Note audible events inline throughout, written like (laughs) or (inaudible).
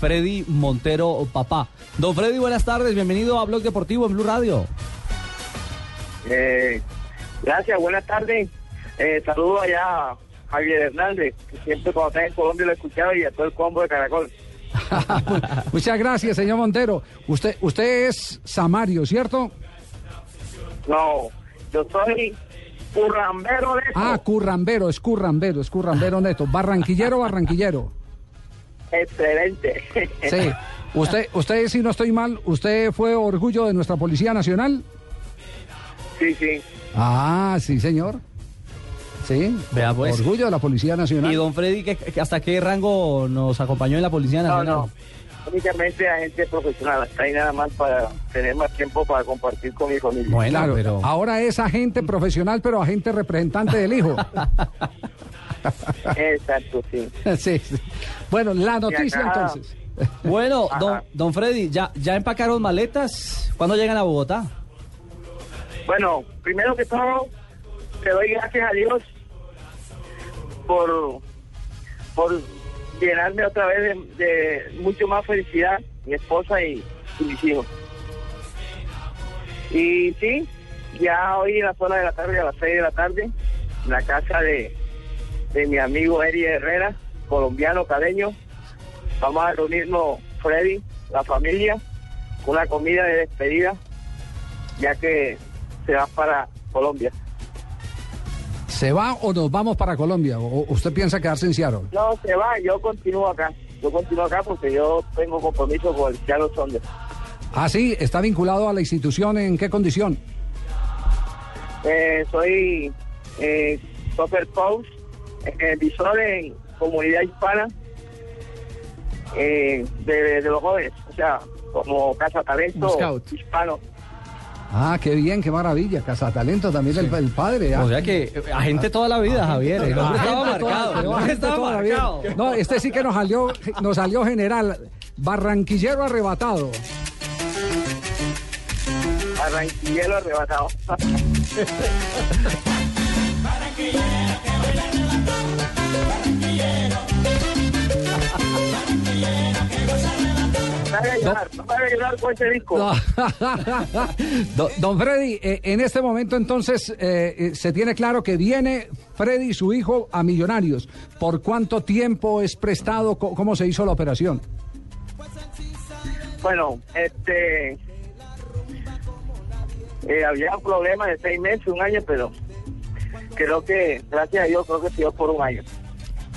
Freddy Montero, papá. Don Freddy, buenas tardes. Bienvenido a Blog Deportivo en Blue Radio. Eh, gracias, buenas tardes. Eh, saludo allá a Javier Hernández, que siempre cuando está en Colombia lo he escuchado y a todo el combo de Caracol. (laughs) Muchas gracias, señor Montero. Usted, usted es Samario, ¿cierto? No, yo soy currambero de Ah, currambero, es currambero, es currambero neto. Barranquillero, barranquillero. Excelente. Sí. Usted, usted, si no estoy mal, usted fue orgullo de nuestra Policía Nacional. sí, sí. Ah, sí, señor. Sí. Vea, pues. Orgullo de la Policía Nacional. Y don Freddy, ¿qué- ¿hasta qué rango nos acompañó en la Policía Nacional? no. Únicamente a gente profesional. Está ahí nada más para tener más tiempo para compartir con mi familia. Bueno, Claro, pero... ahora es agente profesional, pero agente representante del hijo. (laughs) Exacto, sí. (laughs) sí, sí. Bueno, la noticia acá- entonces. Bueno, Ajá. don, don Freddy, ¿ya, ¿ya empacaron maletas? ¿Cuándo llegan a Bogotá? Bueno, primero que todo, te doy gracias a Dios por, por llenarme otra vez de, de mucho más felicidad, mi esposa y, y mis hijos. Y sí, ya hoy en la zona de la tarde, a las 6 de la tarde, en la casa de, de mi amigo Eri Herrera, colombiano, cadeño, vamos a reunirnos Freddy, la familia, con una comida de despedida ya que se va para Colombia. ¿Se va o nos vamos para Colombia? ¿O usted piensa quedarse en Seattle? No, se va, yo continúo acá. Yo continúo acá porque yo tengo compromiso con el Seattle Sounders. Ah, sí, está vinculado a la institución. ¿En qué condición? Eh, soy eh, soccer coach, eh, visor en comunidad hispana eh, de, de los jóvenes, o sea, como casa talento hispano. Ah, qué bien, qué maravilla. Cazatalento también el, el padre. ah. O sea que eh, agente toda la vida, Javier. El hombre estaba Agente toda- marcado. pero el hombre agente estaba toda la vida. marcado. No, este sí que nos salió, nos salió general. Barranquillero arrebatado. Barranquillero arrebatado. (laughs) (laughs) Don- Don Freddy, eh, en este momento entonces eh, eh, se tiene claro que viene Freddy y su hijo a Millonarios. ¿Por cuánto tiempo es prestado? Co- ¿Cómo se hizo la operación? Bueno, este. eh, había un problema de seis meses, un año, pero creo que, gracias a Dios, creo que sido por un año.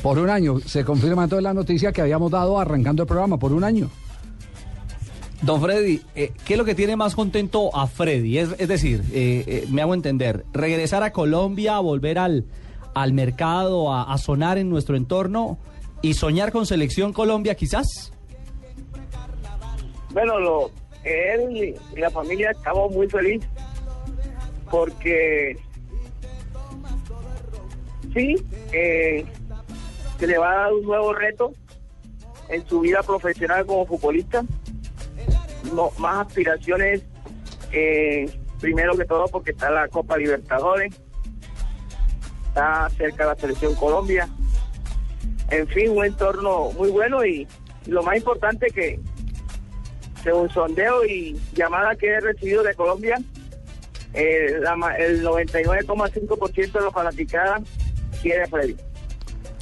Por un año. Se confirma entonces la noticia que habíamos dado arrancando el programa, por un año. Don Freddy, eh, ¿qué es lo que tiene más contento a Freddy? Es, es decir, eh, eh, me hago entender, regresar a Colombia, volver al, al mercado, a, a sonar en nuestro entorno y soñar con Selección Colombia quizás. Bueno, lo, él y la familia estamos muy felices porque sí, eh, se le va a dar un nuevo reto en su vida profesional como futbolista, más aspiraciones, eh, primero que todo porque está la Copa Libertadores, está cerca la selección Colombia, en fin, un entorno muy bueno y, lo más importante que según sondeo y llamada que he recibido de Colombia, eh, el 99,5% de los fanaticadas quiere a Freddy.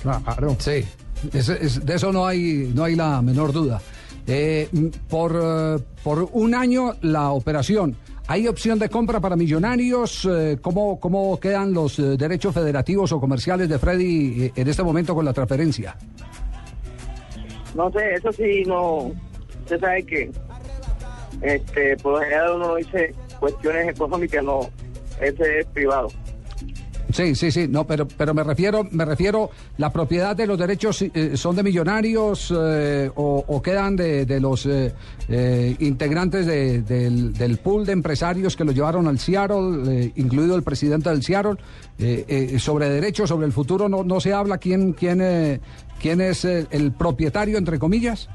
Claro. Sí. Es- de eso no hay, no hay la menor duda. Eh, por, eh, por un año la operación. ¿Hay opción de compra para millonarios? Eh, ¿cómo, ¿Cómo quedan los eh, derechos federativos o comerciales de Freddy en este momento con la transferencia? No sé, eso sí, no. Usted sabe que este, por lo general uno no dice cuestiones económicas, no. Ese es privado. Sí, sí, sí, no, pero, pero me refiero, me refiero, la propiedad de los derechos eh, son de millonarios eh, o, o, quedan de, de los eh, eh integrantes de, del, del, pool de empresarios que lo llevaron al Seattle, incluido el presidente del Seattle, sobre derechos, sobre el futuro, no, no se habla quién, quién, quién es el propietario, entre comillas.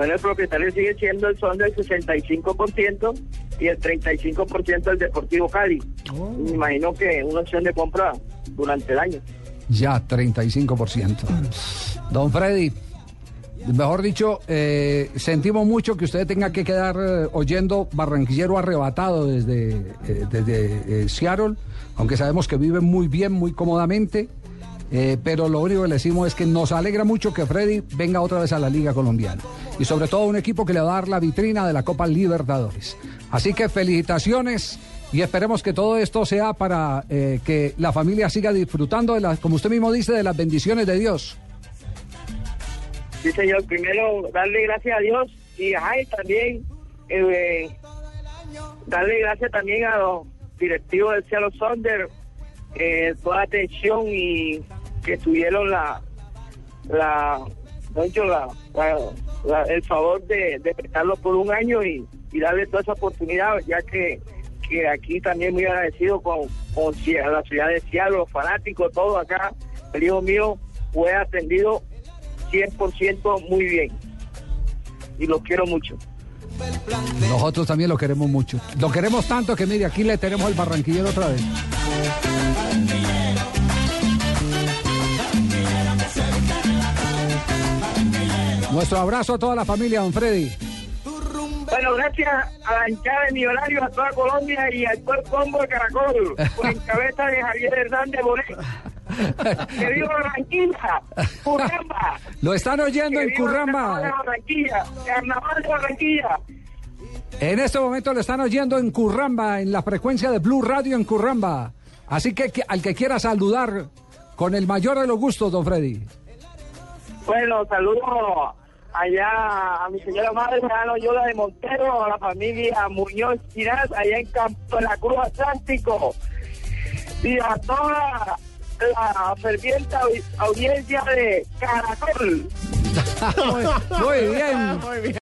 Bueno, el propietario sigue siendo el son del 65% y el 35% del Deportivo Cali. Oh. Me imagino que una opción de compra durante el año. Ya, 35%. Don Freddy, mejor dicho, eh, sentimos mucho que usted tenga que quedar eh, oyendo barranquillero arrebatado desde, eh, desde Seattle, aunque sabemos que vive muy bien, muy cómodamente. Pero lo único que le decimos es que nos alegra mucho que Freddy venga otra vez a la Liga Colombiana. Y sobre todo un equipo que le va a dar la vitrina de la Copa Libertadores. Así que felicitaciones y esperemos que todo esto sea para eh, que la familia siga disfrutando de las, como usted mismo dice, de las bendiciones de Dios. Sí, señor. Primero, darle gracias a Dios y, también eh, darle gracias también a los directivos del Cielo Sonder, eh, toda atención y que tuvieron la, la, la, el favor de, de prestarlo por un año y, y darle toda esa oportunidad, ya que, que aquí también muy agradecido con, con la ciudad de Seattle, los fanáticos, todo acá. El hijo mío fue atendido 100% muy bien y lo quiero mucho. Nosotros también lo queremos mucho. Lo queremos tanto que mire, aquí le tenemos el barranquillero otra vez. Nuestro abrazo a toda la familia, don Freddy. Bueno, gracias a la hinchada de Millonarios, a toda Colombia y al cuerpo combo de Caracol, por en cabeza de Javier Hernández Bonet. ¡Que viva Barranquilla! ¡Curramba! Lo están oyendo en Curramba. Barranquilla, Carnaval de Barranquilla. En este momento lo están oyendo en Curramba, en la frecuencia de Blue Radio en Curramba. Así que, al que quiera saludar, con el mayor de los gustos, don Freddy. Bueno, saludo allá a mi señora madre, Ana Yola de Montero, a la familia Muñoz Ginás, allá en Campo de la Cruz Atlántico. Y a toda la ferviente audiencia de Caracol. (laughs) muy bien. Muy bien.